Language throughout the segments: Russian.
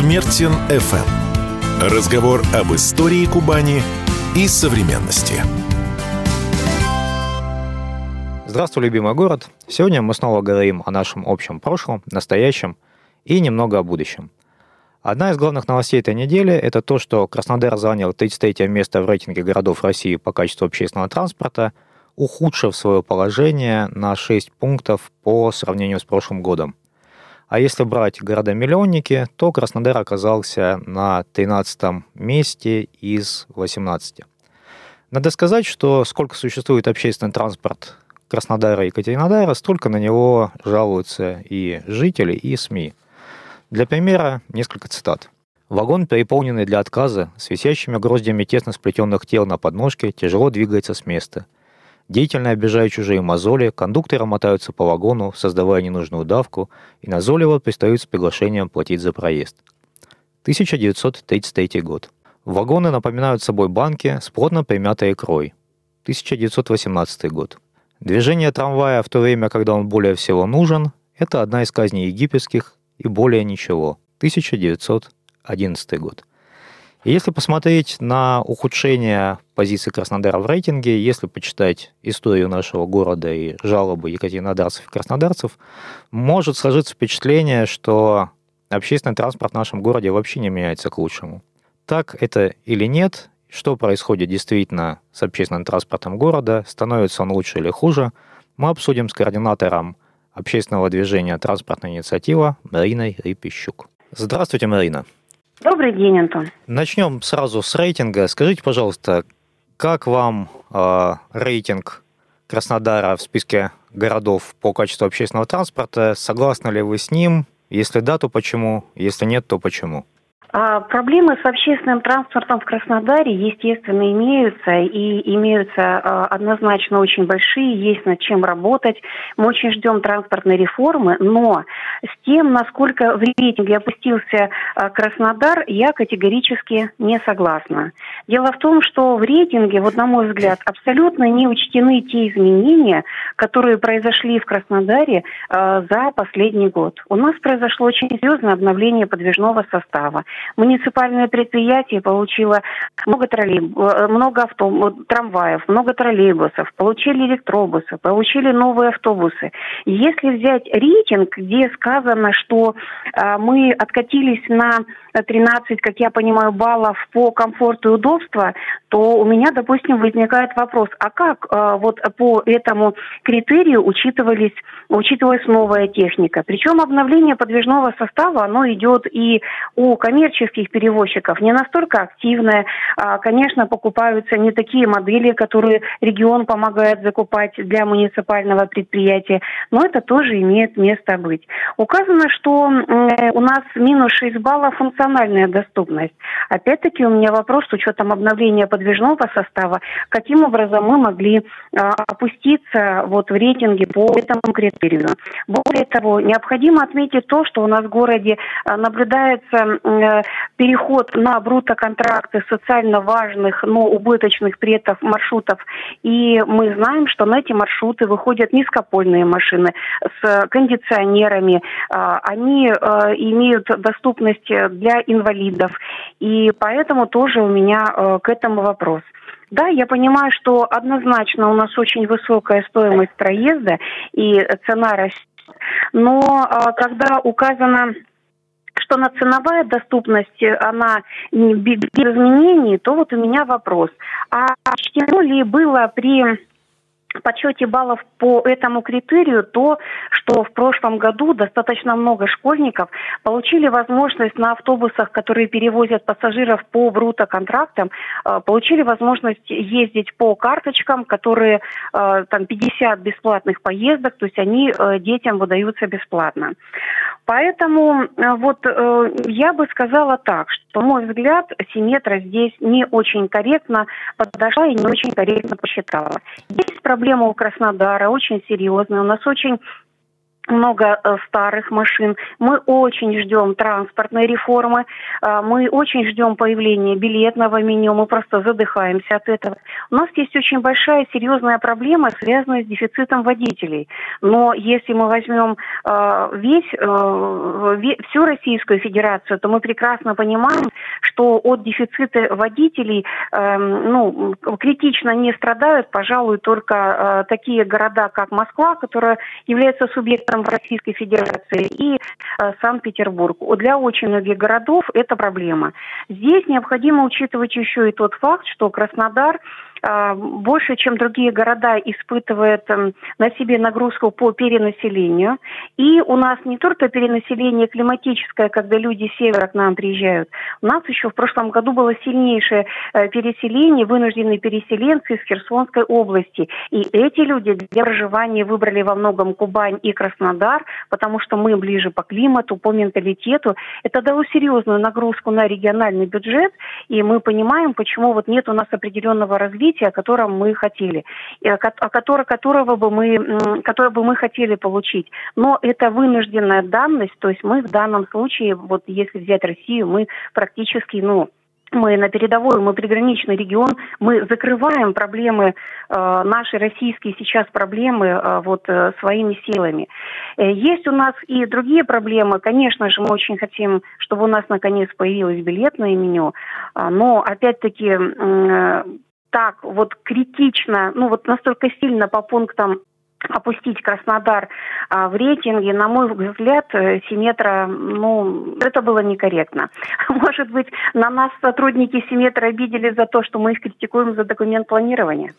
Смертин FM. Разговор об истории Кубани и современности. Здравствуй, любимый город. Сегодня мы снова говорим о нашем общем прошлом, настоящем и немного о будущем. Одна из главных новостей этой недели – это то, что Краснодар занял 33 место в рейтинге городов России по качеству общественного транспорта, ухудшив свое положение на 6 пунктов по сравнению с прошлым годом. А если брать города-миллионники, то Краснодар оказался на 13 месте из 18. Надо сказать, что сколько существует общественный транспорт Краснодара и Екатеринодара, столько на него жалуются и жители, и СМИ. Для примера несколько цитат. Вагон, переполненный для отказа, с висящими гроздями тесно сплетенных тел на подножке, тяжело двигается с места – Деятельно обижая чужие мозоли, кондукторы мотаются по вагону, создавая ненужную давку, и назойливо пристают с приглашением платить за проезд. 1933 год. Вагоны напоминают собой банки с плотно примятой икрой. 1918 год. Движение трамвая в то время, когда он более всего нужен, это одна из казней египетских и более ничего. 1911 год. Если посмотреть на ухудшение позиции Краснодара в рейтинге, если почитать историю нашего города и жалобы екатеринодарцев и краснодарцев, может сложиться впечатление, что общественный транспорт в нашем городе вообще не меняется к лучшему. Так это или нет, что происходит действительно с общественным транспортом города, становится он лучше или хуже, мы обсудим с координатором общественного движения «Транспортная инициатива» Мариной Рипищук. Здравствуйте, Марина. Добрый день, Антон. Начнем сразу с рейтинга. Скажите, пожалуйста, как вам э, рейтинг Краснодара в списке городов по качеству общественного транспорта? Согласны ли вы с ним? Если да, то почему? Если нет, то почему? А, проблемы с общественным транспортом в Краснодаре, естественно, имеются и имеются а, однозначно очень большие, есть над чем работать. Мы очень ждем транспортной реформы, но с тем, насколько в рейтинге опустился а, Краснодар, я категорически не согласна. Дело в том, что в рейтинге, вот на мой взгляд, абсолютно не учтены те изменения, которые произошли в Краснодаре за последний год. У нас произошло очень серьезное обновление подвижного состава. Муниципальное предприятие получило много троллейб, э, много авто, трамваев, много троллейбусов, получили электробусы, получили новые автобусы. Если взять рейтинг, где сказано, что э, мы откатились на 13, как я понимаю, баллов по комфорту и удобству, то у меня, допустим, возникает вопрос, а как э, вот по этому критерию учитывались, учитывалась новая техника? Причем обновление подвижного состава, оно идет и у коммерческих перевозчиков не настолько активное. А, конечно, покупаются не такие модели, которые регион помогает закупать для муниципального предприятия, но это тоже имеет место быть. Указано, что у нас минус 6 баллов функциональная доступность. Опять-таки у меня вопрос с учетом обновления подвижного состава, каким образом мы могли а, опуститься вот в рейтинге по этому критерию. Более того, необходимо отметить то, что у нас в городе а, наблюдается а, переход на брутоконтракты социально важных, но убыточных при этом маршрутов. И мы знаем, что на эти маршруты выходят низкопольные машины с кондиционерами. А, они а, имеют доступность для инвалидов. И поэтому тоже у меня э, к этому вопрос. Да, я понимаю, что однозначно у нас очень высокая стоимость проезда и цена растет. Но э, когда указано что на ценовая доступность, она без изменений, то вот у меня вопрос. А что ли было при подсчете баллов по этому критерию то, что в прошлом году достаточно много школьников получили возможность на автобусах, которые перевозят пассажиров по бруто-контрактам, э, получили возможность ездить по карточкам, которые э, там 50 бесплатных поездок, то есть они э, детям выдаются бесплатно. Поэтому вот я бы сказала так, что, мой взгляд, Симметра здесь не очень корректно подошла и не очень корректно посчитала. Есть проблема у Краснодара, очень серьезная. У нас очень много э, старых машин. Мы очень ждем транспортной реформы. Э, мы очень ждем появления билетного меню. Мы просто задыхаемся от этого. У нас есть очень большая серьезная проблема, связанная с дефицитом водителей. Но если мы возьмем э, весь, всю Российскую Федерацию, то мы прекрасно понимаем, что от дефицита водителей эм, ну, критично не страдают, пожалуй, только такие города, как Москва, которая является субъектом в Российской Федерации и э, Санкт-Петербург. Для очень многих городов это проблема. Здесь необходимо учитывать еще и тот факт, что Краснодар больше, чем другие города, испытывает эм, на себе нагрузку по перенаселению. И у нас не только перенаселение климатическое, когда люди с севера к нам приезжают. У нас еще в прошлом году было сильнейшее э, переселение, вынужденные переселенцы из Херсонской области. И эти люди для проживания выбрали во многом Кубань и Краснодар, потому что мы ближе по климату, по менталитету. Это дало серьезную нагрузку на региональный бюджет, и мы понимаем, почему вот нет у нас определенного развития развития, о котором мы хотели, о которого, которого бы мы, которое бы мы хотели получить. Но это вынужденная данность, то есть мы в данном случае, вот если взять Россию, мы практически, ну, мы на передовой, мы приграничный регион, мы закрываем проблемы, э, наши российские сейчас проблемы э, вот э, своими силами. Э, есть у нас и другие проблемы. Конечно же, мы очень хотим, чтобы у нас наконец появилось билетное меню, э, но опять-таки э, так вот критично, ну вот настолько сильно по пунктам опустить Краснодар а, в рейтинге, на мой взгляд, э, Симметра, ну, это было некорректно. Может быть, на нас сотрудники Симметра обидели за то, что мы их критикуем за документ планирования.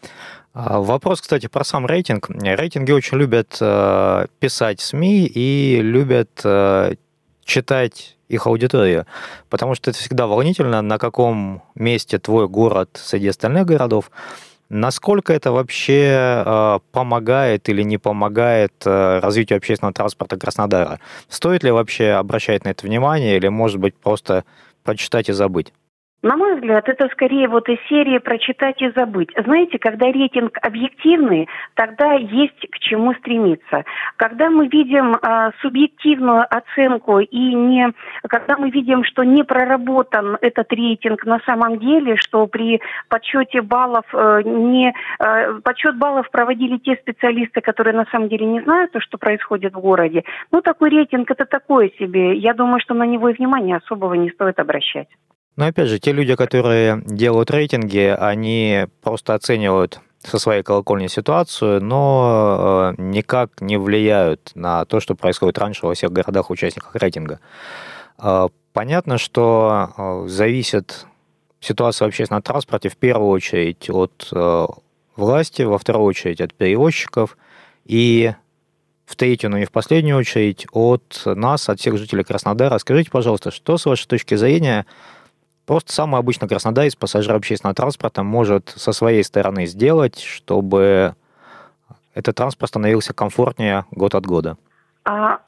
А, вопрос, кстати, про сам рейтинг. Рейтинги очень любят э, писать СМИ и любят э, читать их аудиторию, потому что это всегда волнительно, на каком месте твой город среди остальных городов, Насколько это вообще э, помогает или не помогает э, развитию общественного транспорта Краснодара? Стоит ли вообще обращать на это внимание или, может быть, просто прочитать и забыть? На мой взгляд, это скорее вот из серии «прочитать и забыть». Знаете, когда рейтинг объективный, тогда есть к чему стремиться. Когда мы видим э, субъективную оценку и не, когда мы видим, что не проработан этот рейтинг на самом деле, что при подсчете баллов э, не э, подсчет баллов проводили те специалисты, которые на самом деле не знают то, что происходит в городе. Ну, такой рейтинг это такое себе. Я думаю, что на него и внимания особого не стоит обращать. Но опять же, те люди, которые делают рейтинги, они просто оценивают со своей колокольни ситуацию, но э, никак не влияют на то, что происходит раньше во всех городах-участниках рейтинга. Э, понятно, что э, зависит ситуация в общественном транспорте в первую очередь от власти, во вторую очередь от перевозчиков и в третью, но не в последнюю очередь от нас, от всех жителей Краснодара. Скажите, пожалуйста, что с вашей точки зрения Просто самый обычный краснодарец, пассажир общественного транспорта, может со своей стороны сделать, чтобы этот транспорт становился комфортнее год от года? А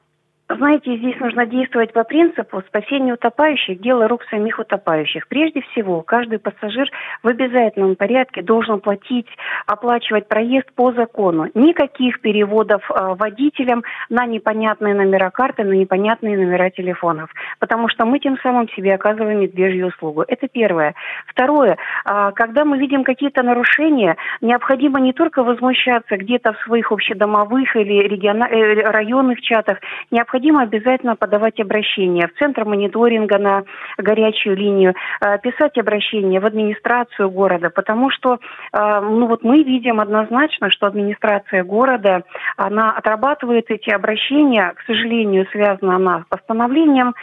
знаете, здесь нужно действовать по принципу спасения утопающих – дело рук самих утопающих. Прежде всего, каждый пассажир в обязательном порядке должен платить, оплачивать проезд по закону. Никаких переводов э, водителям на непонятные номера карты, на непонятные номера телефонов. Потому что мы тем самым себе оказываем медвежью услугу. Это первое. Второе. Э, когда мы видим какие-то нарушения, необходимо не только возмущаться где-то в своих общедомовых или региона... э, районных чатах, необходимо необходимо обязательно подавать обращение в Центр мониторинга на горячую линию, э, писать обращение в администрацию города, потому что э, ну вот мы видим однозначно, что администрация города, она отрабатывает эти обращения, к сожалению, связана она с постановлением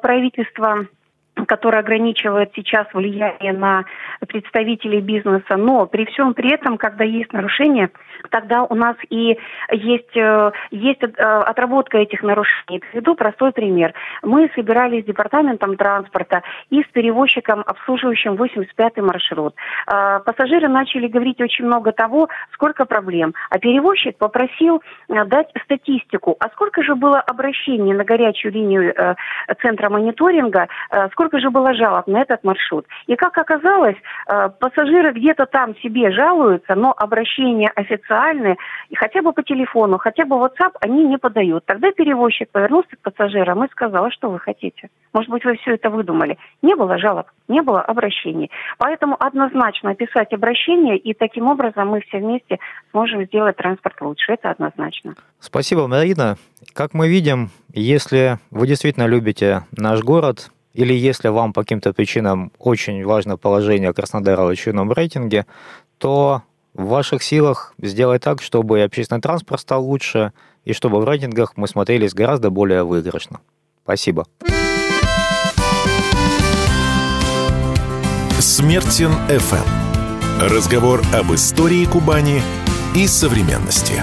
правительства которое ограничивает сейчас влияние на представителей бизнеса, но при всем при этом, когда есть нарушения, тогда у нас и есть, э, есть э, отработка этих нарушений. Приведу простой пример. Мы собирались с департаментом транспорта и с перевозчиком, обслуживающим 85-й маршрут. Э, пассажиры начали говорить очень много того, сколько проблем. А перевозчик попросил дать статистику. А сколько же было обращений на горячую линию центра мониторинга, сколько же было жалоб на этот маршрут. И как оказалось, пассажиры где-то там себе жалуются, но обращение официально официальные, и хотя бы по телефону, хотя бы WhatsApp они не подают. Тогда перевозчик повернулся к пассажирам и сказал, а что вы хотите? Может быть, вы все это выдумали? Не было жалоб, не было обращений. Поэтому однозначно описать обращение, и таким образом мы все вместе сможем сделать транспорт лучше. Это однозначно. Спасибо, Марина. Как мы видим, если вы действительно любите наш город, или если вам по каким-то причинам очень важно положение Краснодара в очередном рейтинге, то в ваших силах сделать так, чтобы общественный транспорт стал лучше, и чтобы в рейтингах мы смотрелись гораздо более выигрышно. Спасибо. Смертин FM. Разговор об истории Кубани и современности.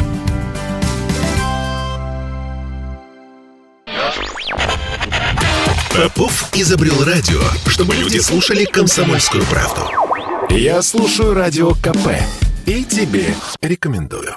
Попов изобрел радио, чтобы люди слушали комсомольскую правду. Я слушаю радио КП и тебе рекомендую.